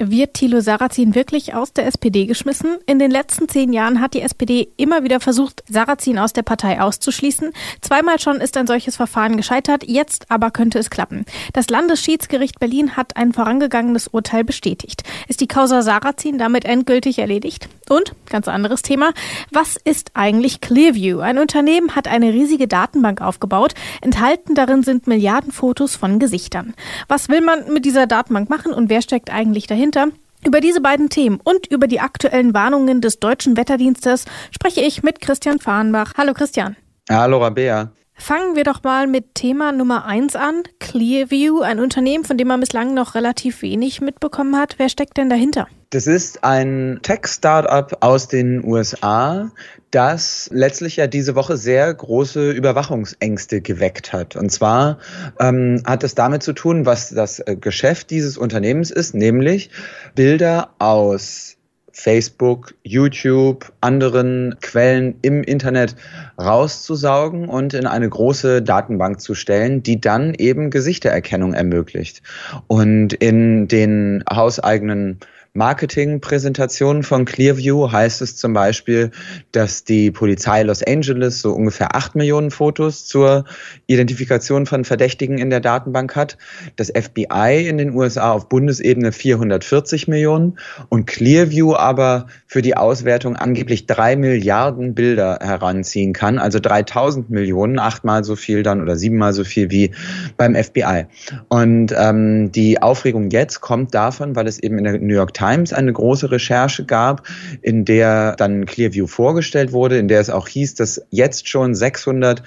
Wird Thilo Sarrazin wirklich aus der SPD geschmissen? In den letzten zehn Jahren hat die SPD immer wieder versucht, Sarrazin aus der Partei auszuschließen. Zweimal schon ist ein solches Verfahren gescheitert, jetzt aber könnte es klappen. Das Landesschiedsgericht Berlin hat ein vorangegangenes Urteil bestätigt. Ist die Causa Sarrazin damit endgültig erledigt? Und, ganz anderes Thema, was ist eigentlich Clearview? Ein Unternehmen hat eine riesige Datenbank aufgebaut. Enthalten darin sind Milliarden Fotos von Gesichtern. Was will man mit dieser Datenbank machen und wer steckt eigentlich dahinter? Dahinter. Über diese beiden Themen und über die aktuellen Warnungen des deutschen Wetterdienstes spreche ich mit Christian Fahrenbach. Hallo Christian. Hallo Rabea. Fangen wir doch mal mit Thema Nummer eins an. Clearview, ein Unternehmen, von dem man bislang noch relativ wenig mitbekommen hat. Wer steckt denn dahinter? Das ist ein Tech-Startup aus den USA, das letztlich ja diese Woche sehr große Überwachungsängste geweckt hat. Und zwar ähm, hat es damit zu tun, was das äh, Geschäft dieses Unternehmens ist, nämlich Bilder aus Facebook, YouTube, anderen Quellen im Internet rauszusaugen und in eine große Datenbank zu stellen, die dann eben Gesichtererkennung ermöglicht. Und in den hauseigenen Marketingpräsentationen von Clearview heißt es zum Beispiel, dass die Polizei Los Angeles so ungefähr acht Millionen Fotos zur Identifikation von Verdächtigen in der Datenbank hat, das FBI in den USA auf Bundesebene 440 Millionen und Clearview aber für die Auswertung angeblich drei Milliarden Bilder heranziehen kann, also 3000 Millionen, achtmal so viel dann oder siebenmal so viel wie beim FBI. Und ähm, die Aufregung jetzt kommt davon, weil es eben in der New York Times Times eine große Recherche gab, in der dann Clearview vorgestellt wurde, in der es auch hieß, dass jetzt schon 600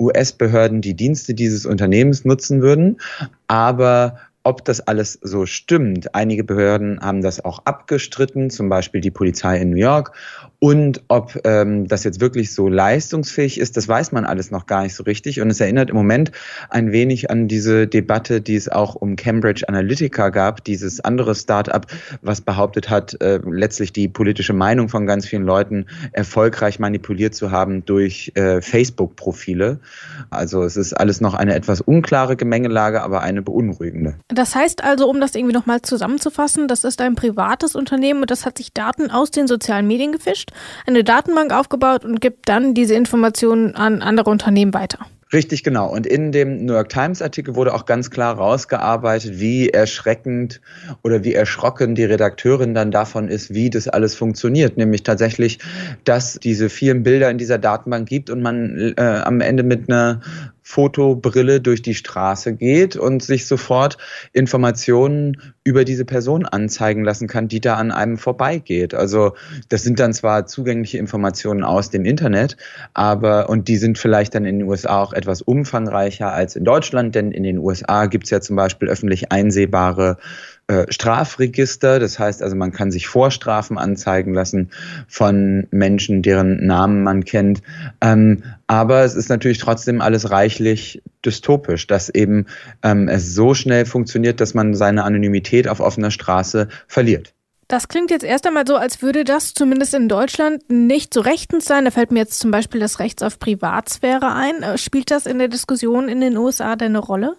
US-Behörden die Dienste dieses Unternehmens nutzen würden, aber ob das alles so stimmt. Einige Behörden haben das auch abgestritten, zum Beispiel die Polizei in New York. Und ob ähm, das jetzt wirklich so leistungsfähig ist, das weiß man alles noch gar nicht so richtig. Und es erinnert im Moment ein wenig an diese Debatte, die es auch um Cambridge Analytica gab, dieses andere Start-up, was behauptet hat, äh, letztlich die politische Meinung von ganz vielen Leuten erfolgreich manipuliert zu haben durch äh, Facebook-Profile. Also es ist alles noch eine etwas unklare Gemengelage, aber eine beunruhigende. Das heißt also, um das irgendwie nochmal zusammenzufassen, das ist ein privates Unternehmen und das hat sich Daten aus den sozialen Medien gefischt gemischt, eine Datenbank aufgebaut und gibt dann diese Informationen an andere Unternehmen weiter. Richtig, genau. Und in dem New York Times Artikel wurde auch ganz klar rausgearbeitet, wie erschreckend oder wie erschrocken die Redakteurin dann davon ist, wie das alles funktioniert. Nämlich tatsächlich, dass diese vielen Bilder in dieser Datenbank gibt und man äh, am Ende mit einer Fotobrille durch die Straße geht und sich sofort Informationen über diese Person anzeigen lassen kann, die da an einem vorbeigeht. Also das sind dann zwar zugängliche Informationen aus dem Internet, aber und die sind vielleicht dann in den USA auch etwas umfangreicher als in Deutschland, denn in den USA gibt es ja zum Beispiel öffentlich einsehbare Strafregister. Das heißt also, man kann sich Vorstrafen anzeigen lassen von Menschen, deren Namen man kennt. Ähm, aber es ist natürlich trotzdem alles reichlich dystopisch, dass eben ähm, es so schnell funktioniert, dass man seine Anonymität auf offener Straße verliert. Das klingt jetzt erst einmal so, als würde das zumindest in Deutschland nicht so rechtens sein. Da fällt mir jetzt zum Beispiel das Recht auf Privatsphäre ein. Äh, spielt das in der Diskussion in den USA denn eine Rolle?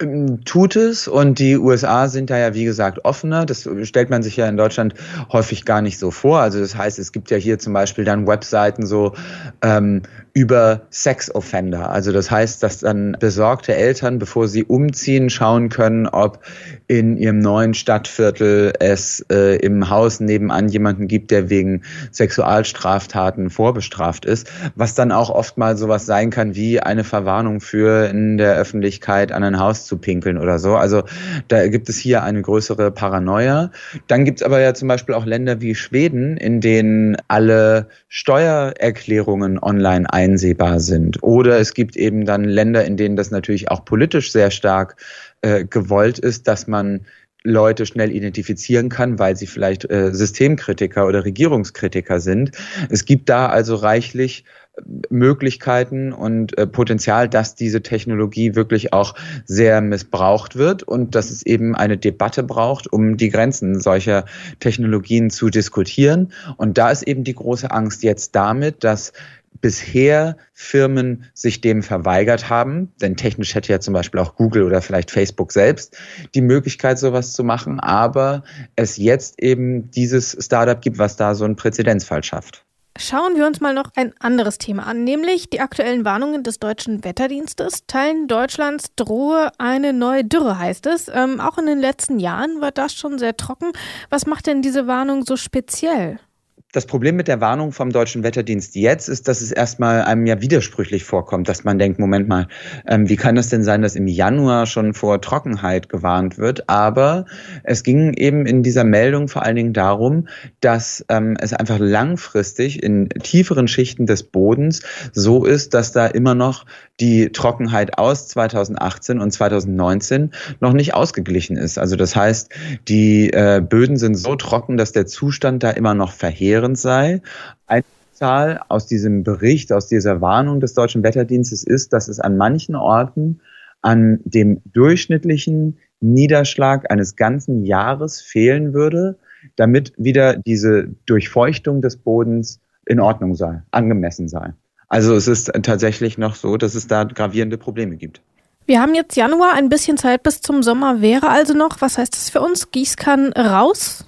Ähm, tut es und die USA sind da ja wie gesagt offener. Das stellt man sich ja in Deutschland häufig gar nicht so vor. Also das heißt, es gibt ja hier zum Beispiel dann Webseiten so ähm, über Sex-Offender. Also das heißt, dass dann besorgte Eltern, bevor sie umziehen, schauen können, ob in ihrem neuen Stadtviertel es äh, im Haus nebenan jemanden gibt, der wegen Sexualstraftaten vorbestraft ist, was dann auch oft mal sowas sein kann wie eine Verwarnung für in der Öffentlichkeit an ein Haus zu pinkeln oder so. Also da gibt es hier eine größere Paranoia. Dann gibt es aber ja zum Beispiel auch Länder wie Schweden, in denen alle Steuererklärungen online ein einsehbar sind. Oder es gibt eben dann Länder, in denen das natürlich auch politisch sehr stark äh, gewollt ist, dass man Leute schnell identifizieren kann, weil sie vielleicht äh, Systemkritiker oder Regierungskritiker sind. Es gibt da also reichlich äh, Möglichkeiten und äh, Potenzial, dass diese Technologie wirklich auch sehr missbraucht wird und dass es eben eine Debatte braucht, um die Grenzen solcher Technologien zu diskutieren. Und da ist eben die große Angst jetzt damit, dass bisher Firmen sich dem verweigert haben, denn technisch hätte ja zum Beispiel auch Google oder vielleicht Facebook selbst die Möglichkeit, sowas zu machen, aber es jetzt eben dieses Startup gibt, was da so einen Präzedenzfall schafft. Schauen wir uns mal noch ein anderes Thema an, nämlich die aktuellen Warnungen des deutschen Wetterdienstes. Teilen Deutschlands drohe eine neue Dürre, heißt es. Ähm, auch in den letzten Jahren war das schon sehr trocken. Was macht denn diese Warnung so speziell? Das Problem mit der Warnung vom Deutschen Wetterdienst jetzt ist, dass es erstmal einem ja widersprüchlich vorkommt, dass man denkt, Moment mal, ähm, wie kann das denn sein, dass im Januar schon vor Trockenheit gewarnt wird? Aber es ging eben in dieser Meldung vor allen Dingen darum, dass ähm, es einfach langfristig in tieferen Schichten des Bodens so ist, dass da immer noch die Trockenheit aus 2018 und 2019 noch nicht ausgeglichen ist. Also das heißt, die äh, Böden sind so trocken, dass der Zustand da immer noch verheerend sei. Eine Zahl aus diesem Bericht, aus dieser Warnung des Deutschen Wetterdienstes ist, dass es an manchen Orten an dem durchschnittlichen Niederschlag eines ganzen Jahres fehlen würde, damit wieder diese Durchfeuchtung des Bodens in Ordnung sei, angemessen sei. Also es ist tatsächlich noch so, dass es da gravierende Probleme gibt. Wir haben jetzt Januar, ein bisschen Zeit bis zum Sommer wäre also noch. Was heißt das für uns? Gießkann raus?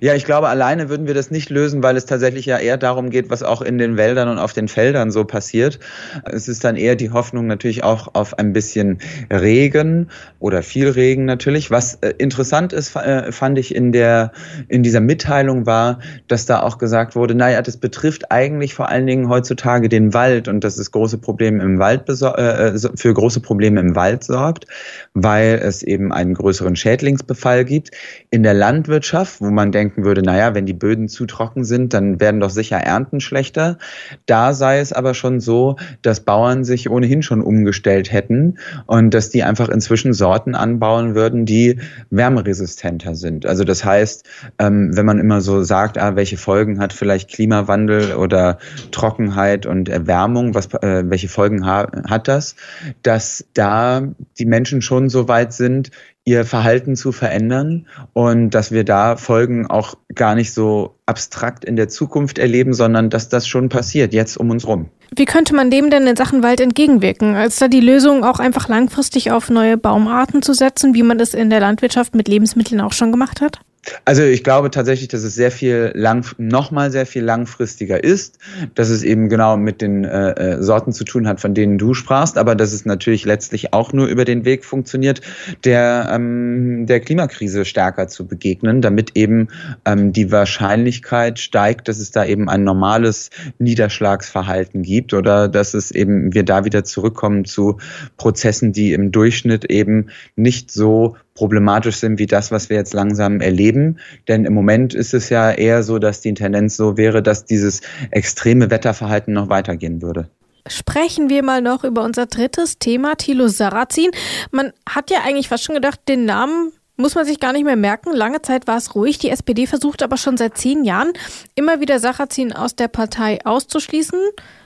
Ja, ich glaube, alleine würden wir das nicht lösen, weil es tatsächlich ja eher darum geht, was auch in den Wäldern und auf den Feldern so passiert. Es ist dann eher die Hoffnung natürlich auch auf ein bisschen Regen oder viel Regen natürlich. Was äh, interessant ist, äh, fand ich in der, in dieser Mitteilung war, dass da auch gesagt wurde, naja, das betrifft eigentlich vor allen Dingen heutzutage den Wald und dass es große Probleme im Wald äh, für große Probleme im Wald sorgt, weil es eben einen größeren Schädlingsbefall gibt. In der Landwirtschaft wo man denken würde, naja, wenn die Böden zu trocken sind, dann werden doch sicher Ernten schlechter. Da sei es aber schon so, dass Bauern sich ohnehin schon umgestellt hätten und dass die einfach inzwischen Sorten anbauen würden, die wärmeresistenter sind. Also das heißt, ähm, wenn man immer so sagt, ah, welche Folgen hat vielleicht Klimawandel oder Trockenheit und Erwärmung, was, äh, welche Folgen hat das, dass da die Menschen schon so weit sind, ihr Verhalten zu verändern und dass wir da Folgen auch gar nicht so abstrakt in der Zukunft erleben, sondern dass das schon passiert, jetzt um uns rum. Wie könnte man dem denn in Sachen Wald entgegenwirken? Ist da die Lösung auch einfach langfristig auf neue Baumarten zu setzen, wie man es in der Landwirtschaft mit Lebensmitteln auch schon gemacht hat? Also ich glaube tatsächlich, dass es sehr viel lang, nochmal sehr viel langfristiger ist, dass es eben genau mit den äh, äh, Sorten zu tun hat, von denen du sprachst, aber dass es natürlich letztlich auch nur über den Weg funktioniert, der ähm, der Klimakrise stärker zu begegnen, damit eben ähm, die Wahrscheinlichkeit steigt, dass es da eben ein normales Niederschlagsverhalten gibt oder dass es eben wir da wieder zurückkommen zu Prozessen, die im Durchschnitt eben nicht so problematisch sind wie das, was wir jetzt langsam erleben. Denn im Moment ist es ja eher so, dass die Tendenz so wäre, dass dieses extreme Wetterverhalten noch weitergehen würde. Sprechen wir mal noch über unser drittes Thema, Thilo Sarrazin. Man hat ja eigentlich fast schon gedacht, den Namen muss man sich gar nicht mehr merken. Lange Zeit war es ruhig. Die SPD versucht aber schon seit zehn Jahren immer wieder Sarrazin aus der Partei auszuschließen.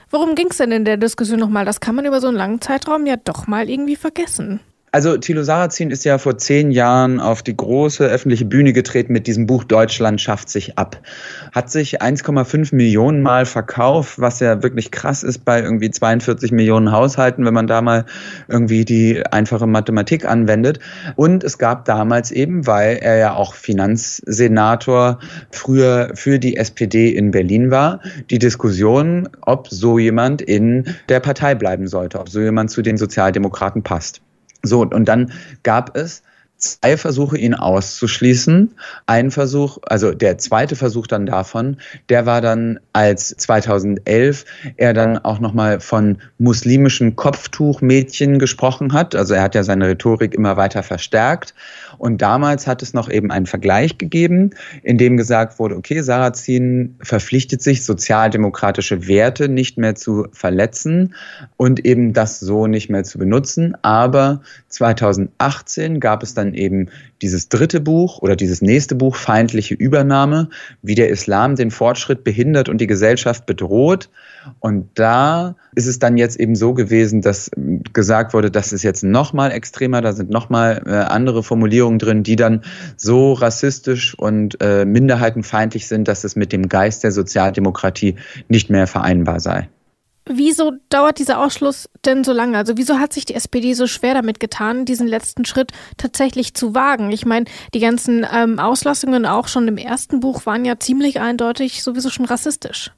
Worum ging es denn in der Diskussion nochmal? Das kann man über so einen langen Zeitraum ja doch mal irgendwie vergessen. Also Thilo Sarrazin ist ja vor zehn Jahren auf die große öffentliche Bühne getreten mit diesem Buch Deutschland schafft sich ab. Hat sich 1,5 Millionen Mal verkauft, was ja wirklich krass ist bei irgendwie 42 Millionen Haushalten, wenn man da mal irgendwie die einfache Mathematik anwendet. Und es gab damals eben, weil er ja auch Finanzsenator früher für die SPD in Berlin war, die Diskussion, ob so jemand in der Partei bleiben sollte, ob so jemand zu den Sozialdemokraten passt. So, und dann gab es zwei Versuche, ihn auszuschließen. Ein Versuch, also der zweite Versuch dann davon, der war dann, als 2011 er dann auch nochmal von muslimischen Kopftuchmädchen gesprochen hat. Also er hat ja seine Rhetorik immer weiter verstärkt. Und damals hat es noch eben einen Vergleich gegeben, in dem gesagt wurde, okay, Sarrazin verpflichtet sich, sozialdemokratische Werte nicht mehr zu verletzen und eben das so nicht mehr zu benutzen. Aber 2018 gab es dann eben dieses dritte Buch oder dieses nächste Buch, Feindliche Übernahme, wie der Islam den Fortschritt behindert und die Gesellschaft bedroht. Und da ist es dann jetzt eben so gewesen, dass gesagt wurde, das ist jetzt nochmal extremer, da sind nochmal äh, andere Formulierungen drin, die dann so rassistisch und äh, minderheitenfeindlich sind, dass es mit dem Geist der Sozialdemokratie nicht mehr vereinbar sei. Wieso dauert dieser Ausschluss denn so lange? Also wieso hat sich die SPD so schwer damit getan, diesen letzten Schritt tatsächlich zu wagen? Ich meine, die ganzen ähm, Auslassungen auch schon im ersten Buch waren ja ziemlich eindeutig sowieso schon rassistisch.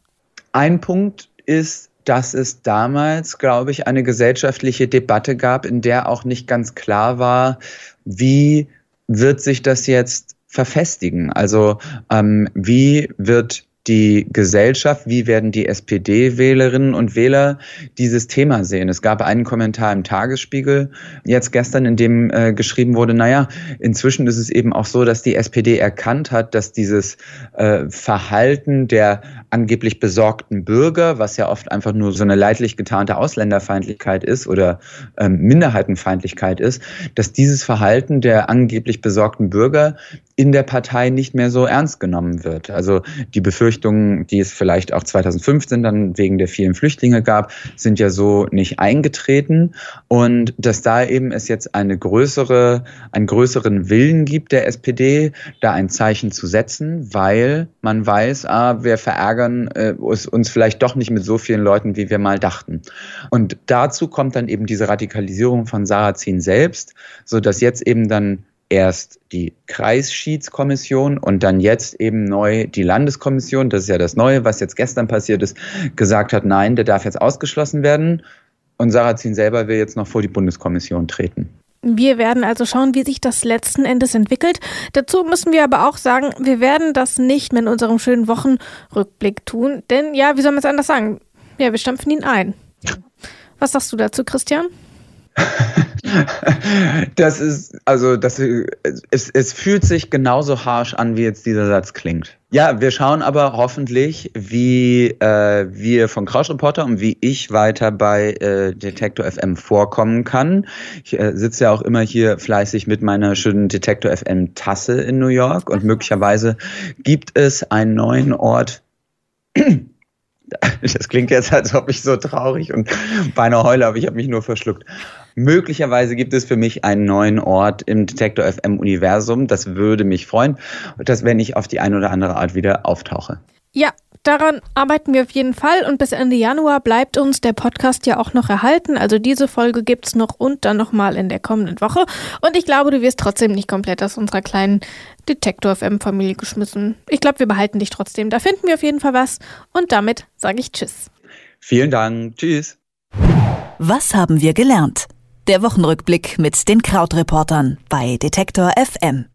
Ein Punkt ist, dass es damals, glaube ich, eine gesellschaftliche Debatte gab, in der auch nicht ganz klar war, wie wird sich das jetzt verfestigen? Also ähm, wie wird die Gesellschaft, wie werden die SPD-Wählerinnen und Wähler dieses Thema sehen. Es gab einen Kommentar im Tagesspiegel jetzt gestern, in dem äh, geschrieben wurde, naja, inzwischen ist es eben auch so, dass die SPD erkannt hat, dass dieses äh, Verhalten der angeblich besorgten Bürger, was ja oft einfach nur so eine leidlich getarnte Ausländerfeindlichkeit ist oder ähm, Minderheitenfeindlichkeit ist, dass dieses Verhalten der angeblich besorgten Bürger in der Partei nicht mehr so ernst genommen wird. Also die Befürchtungen, die es vielleicht auch 2015 dann wegen der vielen Flüchtlinge gab, sind ja so nicht eingetreten und dass da eben es jetzt eine größere, einen größeren Willen gibt der SPD, da ein Zeichen zu setzen, weil man weiß, ah, wir verärgern äh, uns vielleicht doch nicht mit so vielen Leuten, wie wir mal dachten. Und dazu kommt dann eben diese Radikalisierung von Sarrazin selbst, so dass jetzt eben dann erst die Kreisschiedskommission und dann jetzt eben neu die Landeskommission, das ist ja das Neue, was jetzt gestern passiert ist, gesagt hat, nein, der darf jetzt ausgeschlossen werden. Und Sarrazin selber will jetzt noch vor die Bundeskommission treten. Wir werden also schauen, wie sich das letzten Endes entwickelt. Dazu müssen wir aber auch sagen, wir werden das nicht mit unserem schönen Wochenrückblick tun. Denn ja, wie soll man es anders sagen? Ja, wir stampfen ihn ein. Was sagst du dazu, Christian? das ist, also, das, es, es fühlt sich genauso harsh an, wie jetzt dieser Satz klingt. Ja, wir schauen aber hoffentlich, wie äh, wir von Krausch Reporter und wie ich weiter bei äh, Detektor FM vorkommen kann. Ich äh, sitze ja auch immer hier fleißig mit meiner schönen Detektor FM Tasse in New York und möglicherweise gibt es einen neuen Ort, das klingt jetzt, als ob ich so traurig und beinahe heule, aber ich habe mich nur verschluckt. Möglicherweise gibt es für mich einen neuen Ort im Detektor FM Universum. Das würde mich freuen, dass wenn ich auf die eine oder andere Art wieder auftauche. Ja, daran arbeiten wir auf jeden Fall und bis Ende Januar bleibt uns der Podcast ja auch noch erhalten. Also diese Folge gibt es noch und dann nochmal in der kommenden Woche. Und ich glaube, du wirst trotzdem nicht komplett aus unserer kleinen Detektor FM Familie geschmissen. Ich glaube, wir behalten dich trotzdem. Da finden wir auf jeden Fall was. Und damit sage ich Tschüss. Vielen Dank. Tschüss. Was haben wir gelernt? Der Wochenrückblick mit den Krautreportern bei Detektor FM.